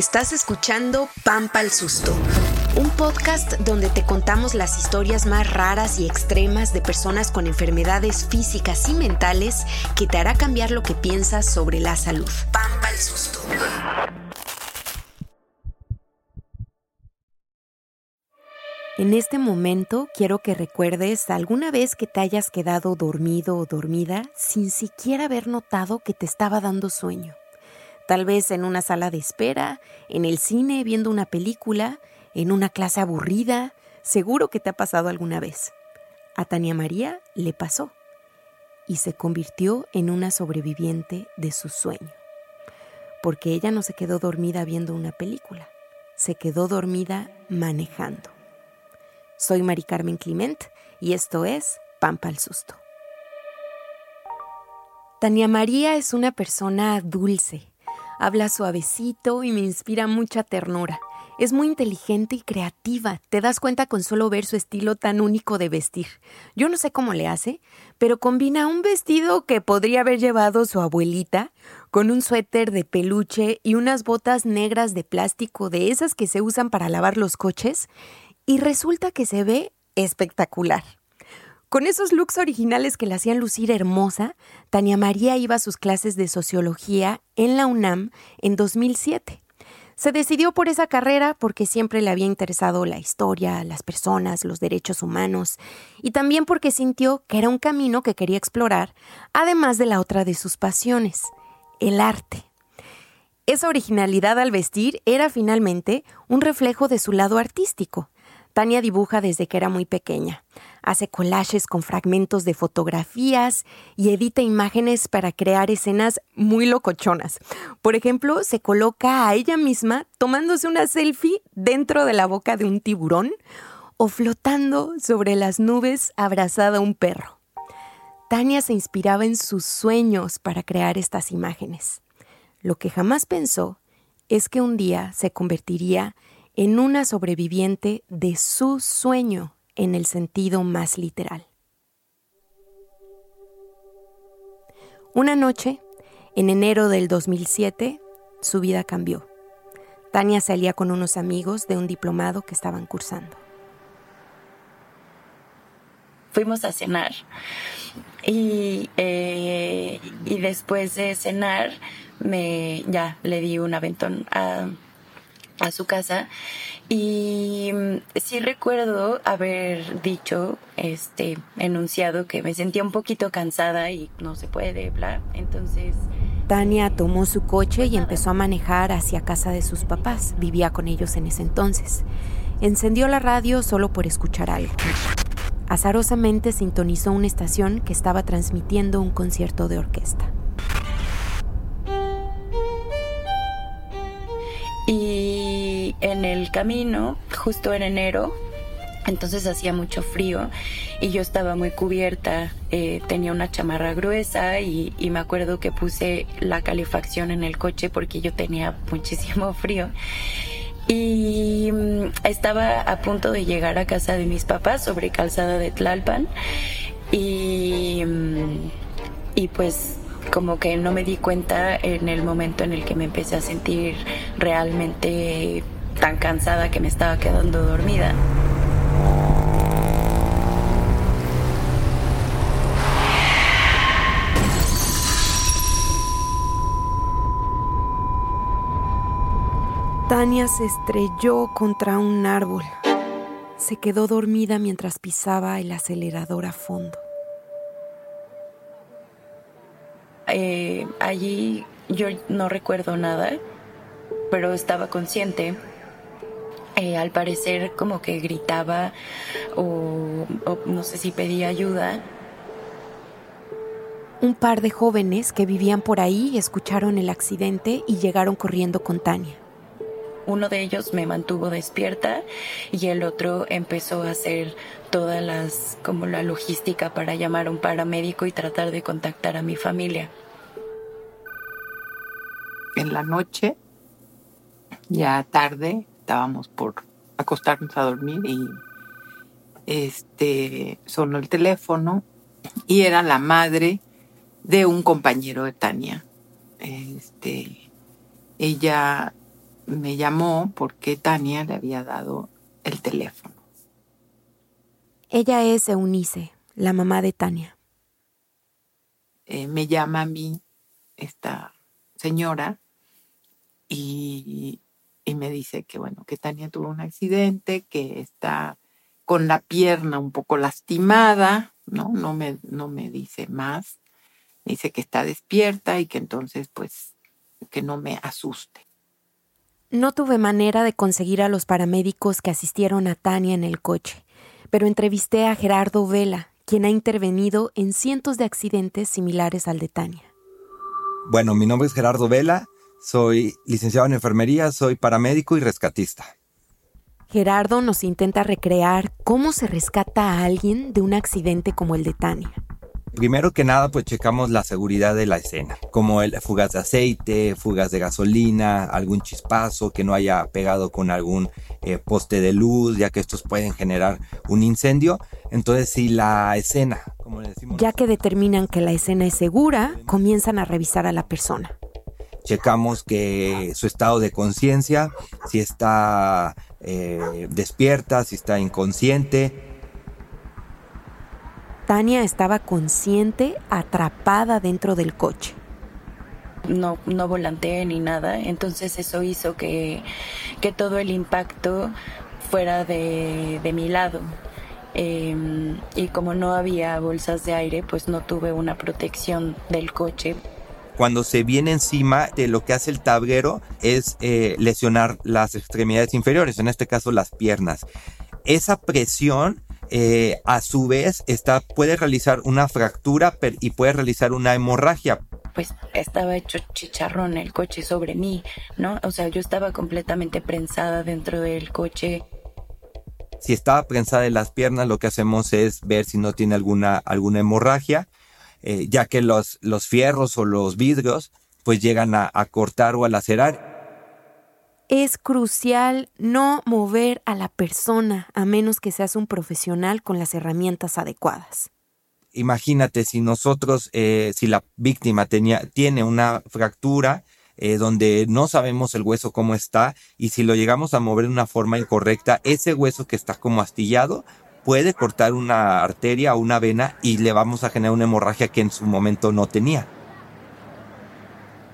Estás escuchando Pampa el Susto, un podcast donde te contamos las historias más raras y extremas de personas con enfermedades físicas y mentales que te hará cambiar lo que piensas sobre la salud. Pampa el Susto. En este momento quiero que recuerdes alguna vez que te hayas quedado dormido o dormida sin siquiera haber notado que te estaba dando sueño. Tal vez en una sala de espera, en el cine viendo una película, en una clase aburrida, seguro que te ha pasado alguna vez. A Tania María le pasó y se convirtió en una sobreviviente de su sueño. Porque ella no se quedó dormida viendo una película, se quedó dormida manejando. Soy Mari Carmen Clement y esto es Pampa al Susto. Tania María es una persona dulce, habla suavecito y me inspira mucha ternura. Es muy inteligente y creativa, te das cuenta con solo ver su estilo tan único de vestir. Yo no sé cómo le hace, pero combina un vestido que podría haber llevado su abuelita con un suéter de peluche y unas botas negras de plástico de esas que se usan para lavar los coches y resulta que se ve espectacular. Con esos looks originales que la hacían lucir hermosa, Tania María iba a sus clases de sociología en la UNAM en 2007. Se decidió por esa carrera porque siempre le había interesado la historia, las personas, los derechos humanos y también porque sintió que era un camino que quería explorar, además de la otra de sus pasiones, el arte. Esa originalidad al vestir era finalmente un reflejo de su lado artístico. Tania dibuja desde que era muy pequeña. Hace collages con fragmentos de fotografías y edita imágenes para crear escenas muy locochonas. Por ejemplo, se coloca a ella misma tomándose una selfie dentro de la boca de un tiburón o flotando sobre las nubes abrazada a un perro. Tania se inspiraba en sus sueños para crear estas imágenes. Lo que jamás pensó es que un día se convertiría en una sobreviviente de su sueño en el sentido más literal. Una noche, en enero del 2007, su vida cambió. Tania salía con unos amigos de un diplomado que estaban cursando. Fuimos a cenar y, eh, y después de cenar me ya le di un aventón a a su casa y mm, sí recuerdo haber dicho, este, enunciado que me sentía un poquito cansada y no se puede, bla, entonces... Tania tomó su coche y empezó a manejar hacia casa de sus papás, vivía con ellos en ese entonces. Encendió la radio solo por escuchar algo. Azarosamente sintonizó una estación que estaba transmitiendo un concierto de orquesta. Justo en enero, entonces hacía mucho frío y yo estaba muy cubierta, eh, tenía una chamarra gruesa y, me acuerdo que puse la calefacción en el coche porque yo tenía muchísimo frío. Y mm, estaba a punto de llegar a casa de mis papás sobre calzada de Tlalpan y, mm, y pues como que no me di cuenta en el momento en el que me empecé a sentir realmente tan cansada que me estaba quedando dormida. Tania se estrelló contra un árbol. Se quedó dormida mientras pisaba el acelerador a fondo. Eh, allí yo no recuerdo nada, pero estaba consciente. Eh, al parecer como que gritaba o, no sé si pedía ayuda. Un par de jóvenes que vivían por ahí escucharon el accidente y llegaron corriendo con Tania. Uno de ellos me mantuvo despierta y el otro empezó a hacer todas las como la logística para llamar a un paramédico y tratar de contactar a mi familia en la noche, ya tarde, estábamos por acostarnos a dormir y este sonó el teléfono y era la madre de un compañero de Tania. Este, ella me llamó porque Tania le había dado el teléfono. Ella es Eunice, la mamá de Tania. Eh, me llama a mí esta señora y, y me dice que bueno, que Tania tuvo un accidente, que está con la pierna un poco lastimada, ¿no? No me, no me dice más. dice que está despierta y que entonces, pues, que no me asuste. No tuve manera de conseguir a los paramédicos que asistieron a Tania en el coche, pero entrevisté a Gerardo Vela, quien ha intervenido en cientos de accidentes similares al de Tania. Bueno, mi nombre es Gerardo Vela, soy licenciado en enfermería, soy paramédico y rescatista. Gerardo nos intenta recrear cómo se rescata a alguien de un accidente como el de Tania. Primero que nada, pues checamos la seguridad de la escena, como el fugas de aceite, fugas de gasolina, algún chispazo que no haya pegado con algún eh, poste de luz, ya que estos pueden generar un incendio. Entonces, si la escena, como le decimos, Ya que determinan que la escena es segura, comienzan a revisar a la persona. Checamos que su estado de conciencia, si está eh, despierta, si está inconsciente, Tania estaba consciente, atrapada dentro del coche. no, no volanteé ni nada, entonces eso hizo que, que todo el impacto fuera de, de mi lado. Em, y como no había bolsas de aire, pues no tuve una protección del coche. Cuando se viene encima, de lo que hace el tablero es eh, lesionar las extremidades inferiores, en este caso las piernas. Esa presión, eh, a su vez, está, puede realizar una fractura per- y puede realizar una hemorragia. Pues estaba hecho chicharrón el coche sobre mí, ¿no? O sea, yo estaba completamente prensada dentro del coche. Si está prensada en las piernas, lo que hacemos es ver si no tiene alguna, alguna hemorragia, eh, ya que los, los fierros o los vidrios pues llegan a, a cortar o a lacerar. Es crucial no mover a la persona a menos que seas un profesional con las herramientas adecuadas. Imagínate si nosotros, eh, si la víctima tenía, tiene una fractura eh, donde no sabemos el hueso cómo está y si lo llegamos a mover de una forma incorrecta, ese hueso que está como astillado puede cortar una arteria o una vena y le vamos a generar una hemorragia que en su momento no tenía.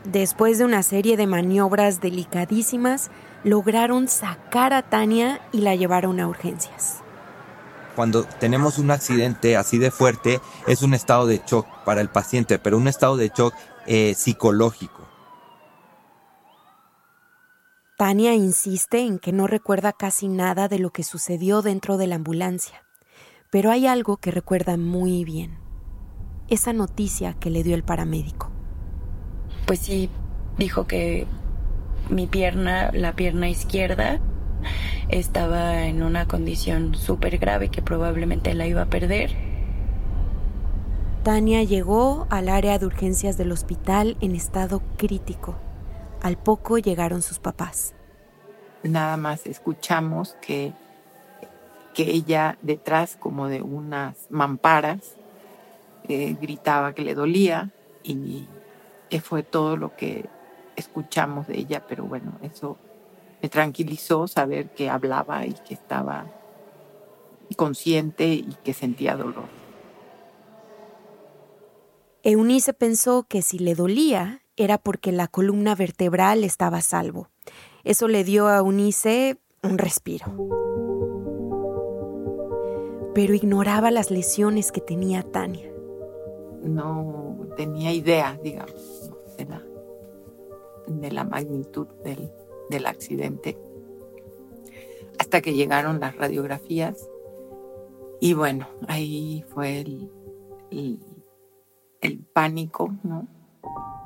Después de una serie de maniobras delicadísimas, lograron sacar a Tania y la llevaron a urgencias. Cuando tenemos un accidente así de fuerte, es un estado de shock para el paciente, pero un estado de shock eh, psicológico. Tania insiste en que no recuerda casi nada de lo que sucedió dentro de la ambulancia, pero hay algo que recuerda muy bien. Esa noticia que le dio el paramédico. Pues sí, dijo que mi pierna, la pierna izquierda, estaba en una condición súper grave que probablemente la iba a perder. Tania llegó al área de urgencias del hospital en estado crítico. Al poco llegaron sus papás. Nada más escuchamos que, que ella detrás como de unas mamparas eh, gritaba que le dolía y fue todo lo que escuchamos de ella, pero bueno, eso me tranquilizó saber que hablaba y que estaba consciente y que sentía dolor. Eunice pensó que si le dolía era porque la columna vertebral estaba a salvo. Eso le dio a Eunice un respiro. Pero ignoraba las lesiones que tenía Tania. No tenía idea, digamos, de, la, de la magnitud del, del accidente. Hasta que llegaron las radiografías. Y bueno, ahí fue el, el, el pánico, ¿no?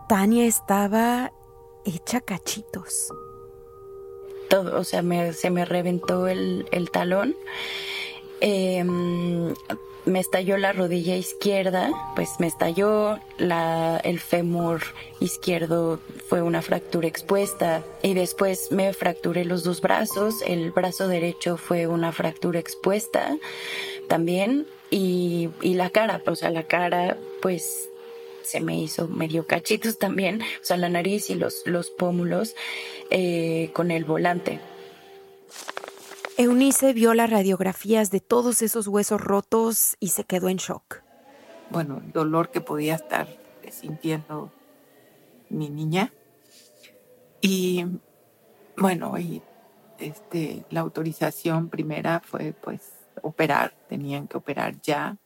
Tania estaba hecha cachitos. Todo, o sea, me- se me reventó el, el talón. Em, me estalló la rodilla izquierda, pues me estalló la, el fémur izquierdo, fue una fractura expuesta y después me fracturé los dos brazos, el brazo derecho fue una fractura expuesta también y, y la cara, o sea, la cara pues se me hizo medio cachitos también, o sea, la nariz y los, los pómulos eh, con el volante. Eunice vio las radiografías de todos esos huesos rotos y se quedó en shock. Bueno, el dolor que podía estar sintiendo mi niña. Y bueno, y este, la autorización primera fue pues operar, tenían que operar ya.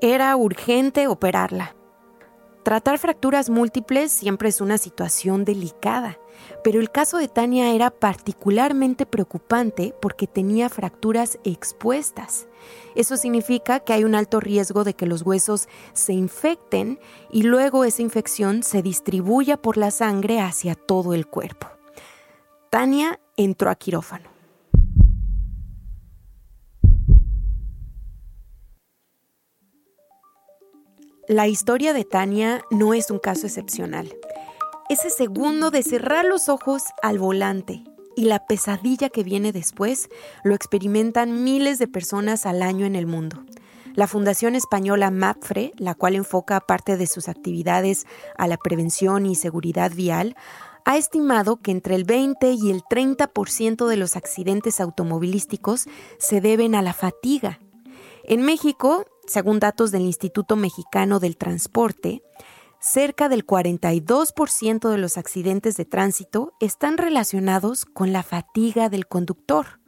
Era urgente operarla. Tratar fracturas múltiples siempre es una situación delicada, pero el caso de Tania era particularmente preocupante porque tenía fracturas expuestas. Eso significa que hay un alto riesgo de que los huesos se infecten y luego esa infección se distribuya por la sangre hacia todo el cuerpo. Tania entró a quirófano. La historia de Tania no es un caso excepcional. Ese segundo de cerrar los ojos al volante y la pesadilla que viene después lo experimentan miles de personas al año en el mundo. La Fundación Española MAPFRE, la cual enfoca parte de sus actividades a la prevención y seguridad vial, ha estimado que entre el 20 y el 30% de los accidentes automovilísticos se deben a la fatiga. En México, según datos del Instituto Mexicano del Transporte, cerca del 42% de los accidentes de tránsito están relacionados con la fatiga del conductor.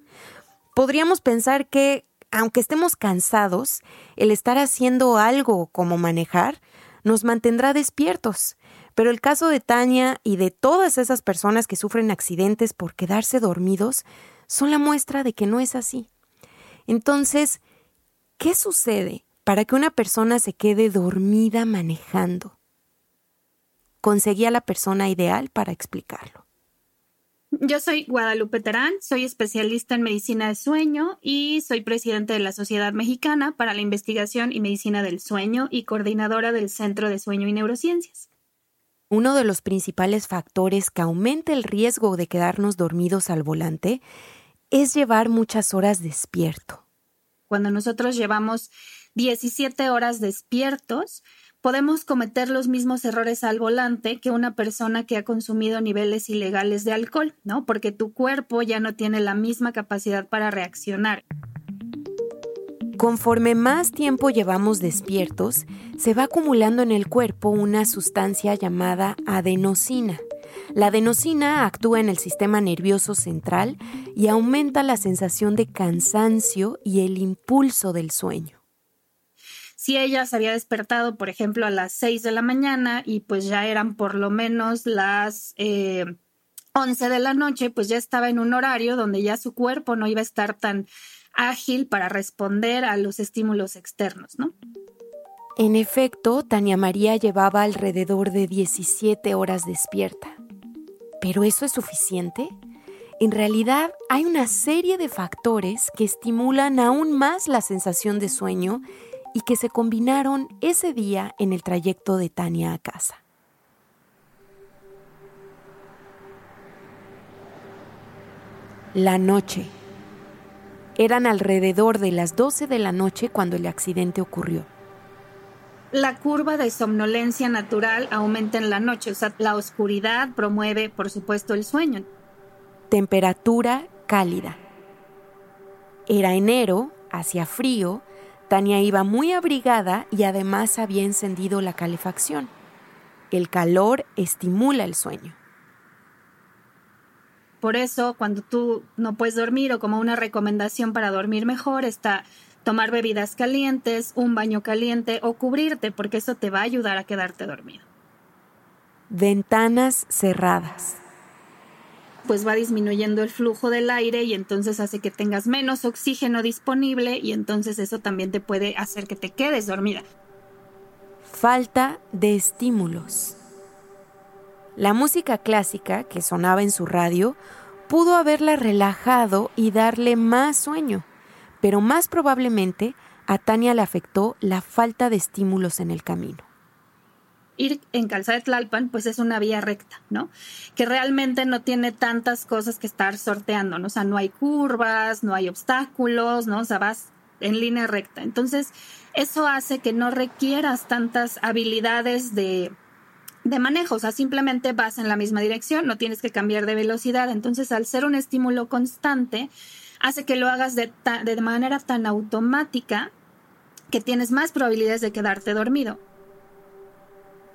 Podríamos pensar que, aunque estemos cansados, el estar haciendo algo como manejar nos mantendrá despiertos. Pero el caso de Tania y de todas esas personas que sufren accidentes por quedarse dormidos son la muestra de que no es así. Entonces, ¿qué sucede para que una persona se quede dormida manejando. Conseguí a la persona ideal para explicarlo. Yo soy Guadalupe Terán, soy especialista en medicina de sueño y soy presidente de la Sociedad Mexicana para la Investigación y Medicina del Sueño y coordinadora del Centro de Sueño y Neurociencias. Uno de los principales factores que aumenta el riesgo de quedarnos dormidos al volante es llevar muchas horas despierto. Cuando nosotros llevamos 17 horas despiertos, podemos cometer los mismos errores al volante que una persona que ha consumido niveles ilegales de alcohol, ¿no? Porque tu cuerpo ya no tiene la misma capacidad para reaccionar. Conforme más tiempo llevamos despiertos, se va acumulando en el cuerpo una sustancia llamada adenosina. La adenosina actúa en el sistema nervioso central y aumenta la sensación de cansancio y el impulso del sueño si ella se había despertado, por ejemplo, a las 6 de la mañana y pues ya eran por lo menos las eh, 11 de la noche, pues ya estaba en un horario donde ya su cuerpo no iba a estar tan ágil para responder a los estímulos externos, ¿no? En efecto, Tania María llevaba alrededor de 17 horas despierta. ¿Pero eso es suficiente? En realidad hay una serie de factores que estimulan aún más la sensación de sueño y que se combinaron ese día en el trayecto de Tania a casa. La noche. Eran alrededor de las 12 de la noche cuando el accidente ocurrió. La curva de somnolencia natural aumenta en la noche, o sea, la oscuridad promueve, por supuesto, el sueño. Temperatura cálida. Era enero, hacía frío, Tania iba muy abrigada y además había encendido la calefacción. El calor estimula el sueño. Por eso, cuando tú no puedes dormir o como una recomendación para dormir mejor está tomar bebidas calientes, un baño caliente o cubrirte, porque eso te va a ayudar a quedarte dormido. Ventanas cerradas pues va disminuyendo el flujo del aire y entonces hace que tengas menos oxígeno disponible y entonces eso también te puede hacer que te quedes dormida. Falta de estímulos. La música clásica que sonaba en su radio pudo haberla relajado y darle más sueño, pero más probablemente a Tania le afectó la falta de estímulos en el camino ir en Calzada de Tlalpan, pues es una vía recta, ¿no? Que realmente no tiene tantas cosas que estar sorteando, ¿no? O sea, no hay curvas, no hay obstáculos, ¿no? O sea, vas en línea recta. Entonces, eso hace que no requieras tantas habilidades de, de manejo, o sea, simplemente vas en la misma dirección, no tienes que cambiar de velocidad. Entonces, al ser un estímulo constante, hace que lo hagas de, de manera tan automática que tienes más probabilidades de quedarte dormido.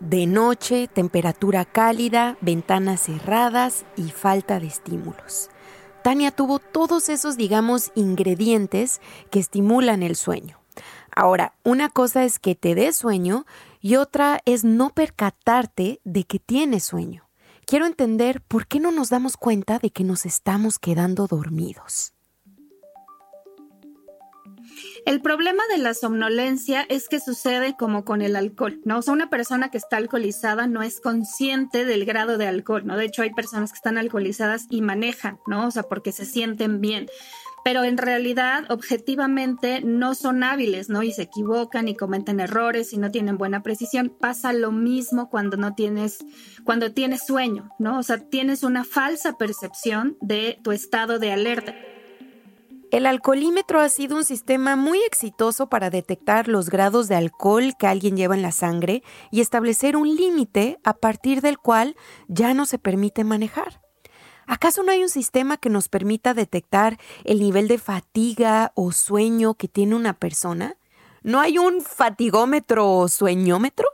De noche, temperatura cálida, ventanas cerradas y falta de estímulos. Tania tuvo todos esos, digamos, ingredientes que estimulan el sueño. Ahora, una cosa es que te dé sueño y otra es no percatarte de que tienes sueño. Quiero entender por qué no nos damos cuenta de que nos estamos quedando dormidos. El problema de la somnolencia es que sucede como con el alcohol, ¿no? O sea, una persona que está alcoholizada no es consciente del grado de alcohol, ¿no? De hecho, hay personas que están alcoholizadas y manejan, ¿no? O sea, porque se sienten bien pero en realidad objetivamente no son hábiles, ¿no? Y se equivocan y cometen errores y no tienen buena precisión. Pasa lo mismo cuando no tienes, cuando tienes sueño, ¿no? O sea, tienes una falsa percepción de tu estado de alerta. El alcoholímetro ha sido un sistema muy exitoso para detectar los grados de alcohol que alguien lleva en la sangre y establecer un límite a partir del cual ya no se permite manejar. ¿Acaso no hay un sistema que nos permita detectar el nivel de fatiga o sueño que tiene una persona? ¿No hay un fatigómetro o sueñómetro?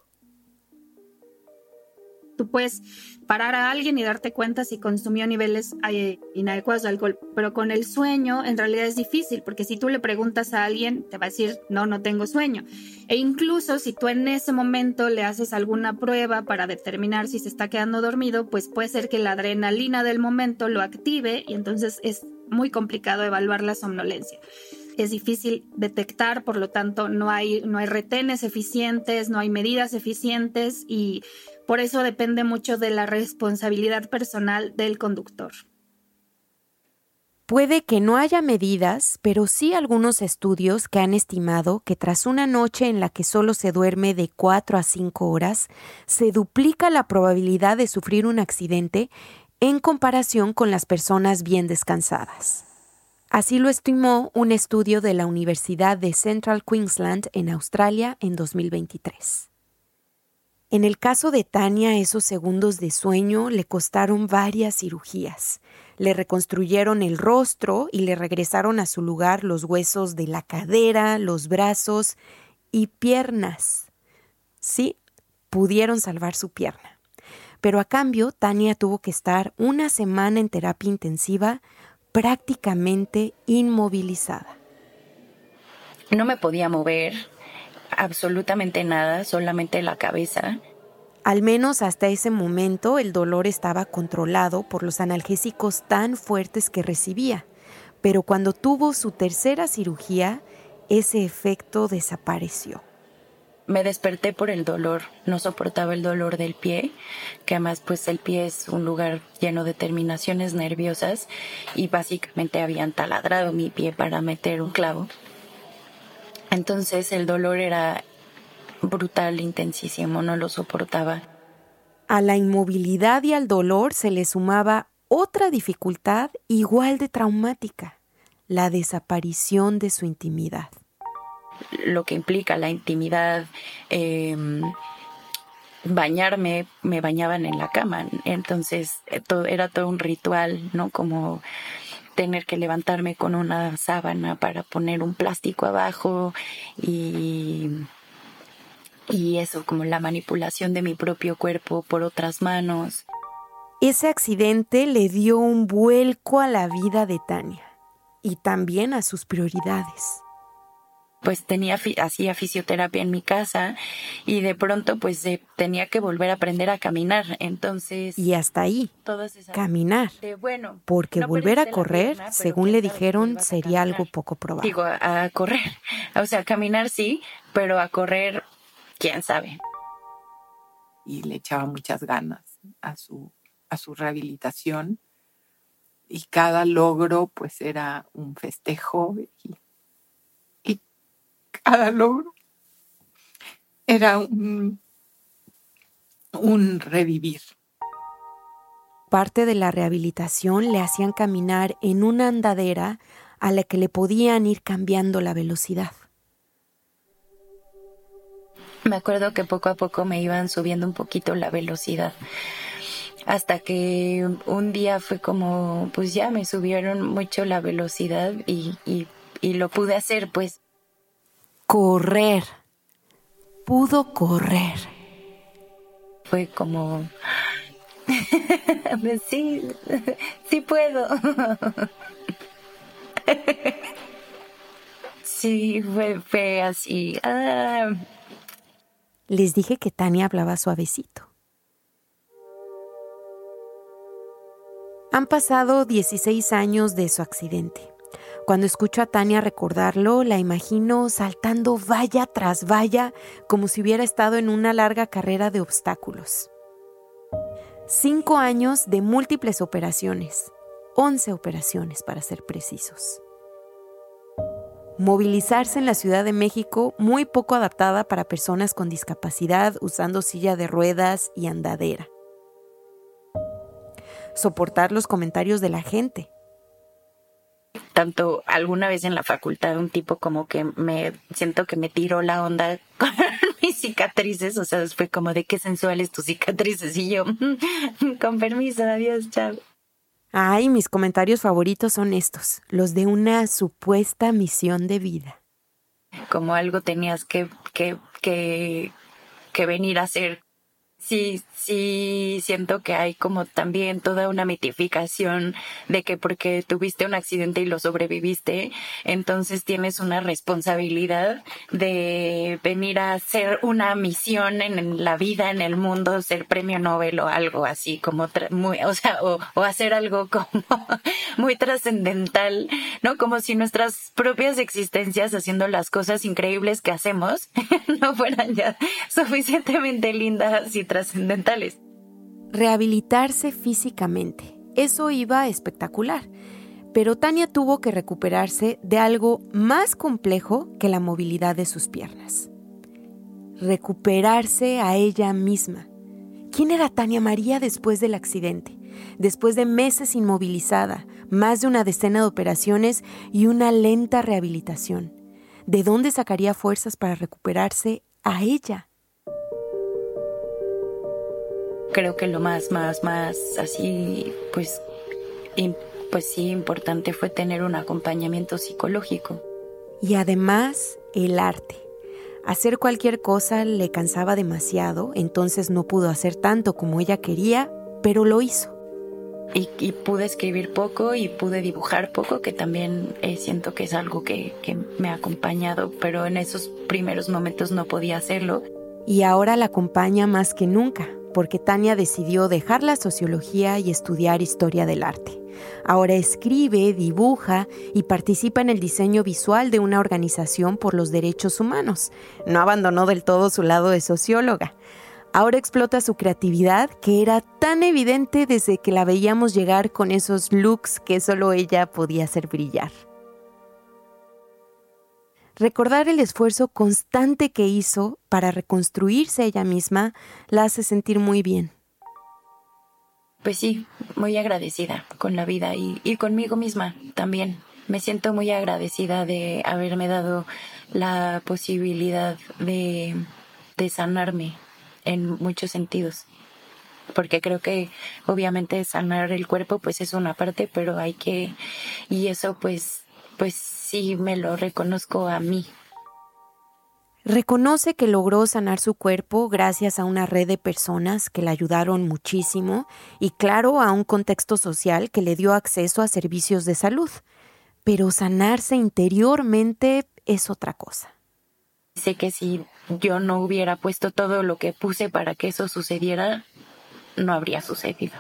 Tú puedes parar a alguien y darte cuenta si consumió niveles eh, inadecuados de alcohol, pero con el sueño en realidad es difícil, porque si tú le preguntas a alguien, te va a decir, no, no tengo sueño. E incluso si tú en ese momento le haces alguna prueba para determinar si se está quedando dormido, pues puede ser que la adrenalina del momento lo active y entonces es muy complicado evaluar la somnolencia es difícil detectar, por lo tanto no hay, no hay retenes eficientes, no hay medidas eficientes y por eso depende mucho de la responsabilidad personal del conductor. Puede que no haya medidas, pero sí algunos estudios que han estimado que tras una noche en la que solo se duerme de 4 a 5 horas, se duplica la probabilidad de sufrir un accidente en comparación con las personas bien descansadas. Así lo estimó un estudio de la Universidad de Central Queensland en Australia en 2023. En el caso de Tania, esos segundos de sueño le costaron varias cirugías. Le reconstruyeron el rostro y le regresaron a su lugar los huesos de la cadera, los brazos y piernas. Sí, pudieron salvar su pierna. Pero a cambio, Tania tuvo que estar una semana en terapia intensiva prácticamente inmovilizada. No me podía mover absolutamente nada, solamente la cabeza. Al menos hasta ese momento el dolor estaba controlado por los analgésicos tan fuertes que recibía, pero cuando tuvo su tercera cirugía, ese efecto desapareció me desperté por el dolor, no soportaba el dolor del pie, que además pues el pie es un lugar lleno de terminaciones nerviosas y básicamente habían taladrado mi pie para meter un clavo. Entonces el dolor era brutal, intensísimo, no lo soportaba. A la inmovilidad y al dolor se le sumaba otra dificultad igual de traumática, la desaparición de su intimidad lo que implica la intimidad. Em, bañarme, me bañaban en la cama, entonces eh, era todo un ritual, ¿no? Como tener que levantarme con una sábana para poner un plástico abajo y y eso como la manipulación de mi propio cuerpo por otras manos. Ese accidente le dio un vuelco a la vida de Tania y también a sus prioridades pues tenía hacía fisioterapia en mi casa y de pronto pues tenía que volver a aprender a caminar. Entonces y hasta ahí caminar. bueno porque volver a correr según le dijeron sería algo poco probable. Digo a, correr o sea caminar sí pero a correr quién sabe. Y le echaba muchas ganas a su a su rehabilitación. Y cada logro pues era un festejo y cada logro era un, un revivir. Parte de la rehabilitación le hacían caminar en una andadera a la que le podían ir cambiando la velocidad. Me acuerdo que poco a poco me iban subiendo un poquito la velocidad. Hasta que un día fue como, pues ya me subieron mucho la velocidad y, y lo pude hacer, pues. Correr. Pudo correr. Fue como, sí, sí puedo. Sí, fue, fue así. Ah. Les dije que Tania hablaba suavecito. Han pasado 16 años de su accidente. Cuando escucho a Tania recordarlo, la imagino saltando valla tras valla como si hubiera estado en una larga carrera de obstáculos. Cinco años de múltiples operaciones, once operaciones para ser precisos movilizarse en la Ciudad de México muy poco adaptada para personas con discapacidad usando silla de ruedas y andadera. Soportar los comentarios de la gente. Tanto alguna vez en la facultad un tipo como que me siento que me tiró la onda con mis cicatrices, o sea, fue como de qué sensuales tus cicatrices y yo, con permiso, adiós, chao. Ay, mis comentarios favoritos son estos, los de una supuesta misión de vida. Como algo tenías que, que, que, que venir a hacer sí, sí siento que hay como también toda una mitificación de que porque tuviste un accidente y lo sobreviviste, entonces tienes una responsabilidad de venir a hacer una misión en la vida, en el mundo, ser premio Nobel o algo así, como muy, o sea, o, o hacer algo como muy trascendental, ¿no? Como si nuestras propias existencias haciendo las cosas increíbles que hacemos no fueran ya suficientemente lindas y trascendentales. Rehabilitarse físicamente. Eso iba espectacular. Pero Tania tuvo que recuperarse de algo más complejo que la movilidad de sus piernas. Recuperarse a ella misma. ¿Quién era Tania María después del accidente? Después de meses inmovilizada, más de una decena de operaciones y una lenta rehabilitación. ¿De dónde sacaría fuerzas para recuperarse a ella? Creo que lo más, más, más así, pues, pues sí, importante fue tener un acompañamiento psicológico. Y además, el arte. Hacer cualquier cosa le cansaba demasiado, entonces no pudo hacer tanto como ella quería, pero lo hizo. Y, pude escribir poco y pude dibujar poco, que también eh, siento que es algo que, que me ha acompañado, pero en esos primeros momentos no podía hacerlo. Y ahora la acompaña más que nunca, porque Tania decidió dejar la sociología y estudiar historia del arte. Ahora escribe, dibuja y participa en el diseño visual de una organización por los derechos humanos. No abandonó del todo su lado de socióloga. Ahora explota su creatividad que era tan evidente desde que la veíamos llegar con esos looks que solo ella podía hacer brillar. Recordar el esfuerzo constante que hizo para reconstruirse ella misma la hace sentir muy bien. Pues sí, muy agradecida con la vida y, conmigo misma también. Me siento muy agradecida de haberme dado la posibilidad de, de sanarme en muchos sentidos porque creo que obviamente sanar el cuerpo pues es una parte, pero hay que y eso pues pues sí me lo reconozco a mí. Reconoce que logró sanar su cuerpo gracias a una red de personas que le ayudaron muchísimo y claro a un contexto social que le dio acceso a servicios de salud. Pero sanarse interiormente es otra cosa. Sé que si yo no hubiera puesto todo lo que puse para que eso sucediera, no habría sucedido.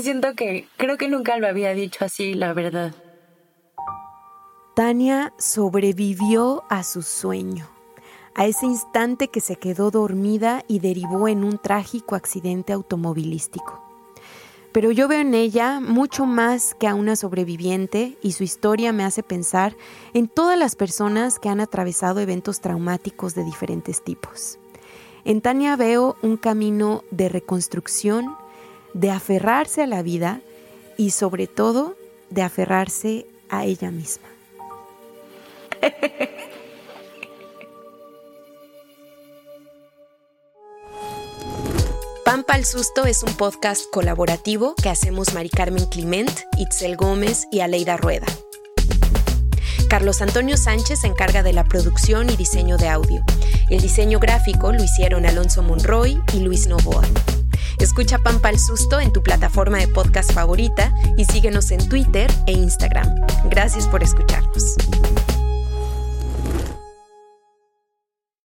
Siento que creo que nunca lo había dicho así, la verdad. Tania sobrevivió a su sueño, a ese instante que se quedó dormida y derivó en un trágico accidente automovilístico. Pero yo veo en ella mucho más que a una sobreviviente y su historia me hace pensar en todas las personas que han atravesado eventos traumáticos de diferentes tipos. En Tania veo un camino de reconstrucción, de aferrarse a la vida y sobre todo de aferrarse a ella misma. Pampa al Susto es un podcast colaborativo que hacemos Mari Carmen Clement, Itzel Gómez y Aleida Rueda. Carlos Antonio Sánchez se encarga de la producción y diseño de audio. El diseño gráfico lo hicieron Alonso Monroy y Luis Novoa. Escucha Pampa al Susto en tu plataforma de podcast favorita y síguenos en Twitter e Instagram. Gracias por escucharnos.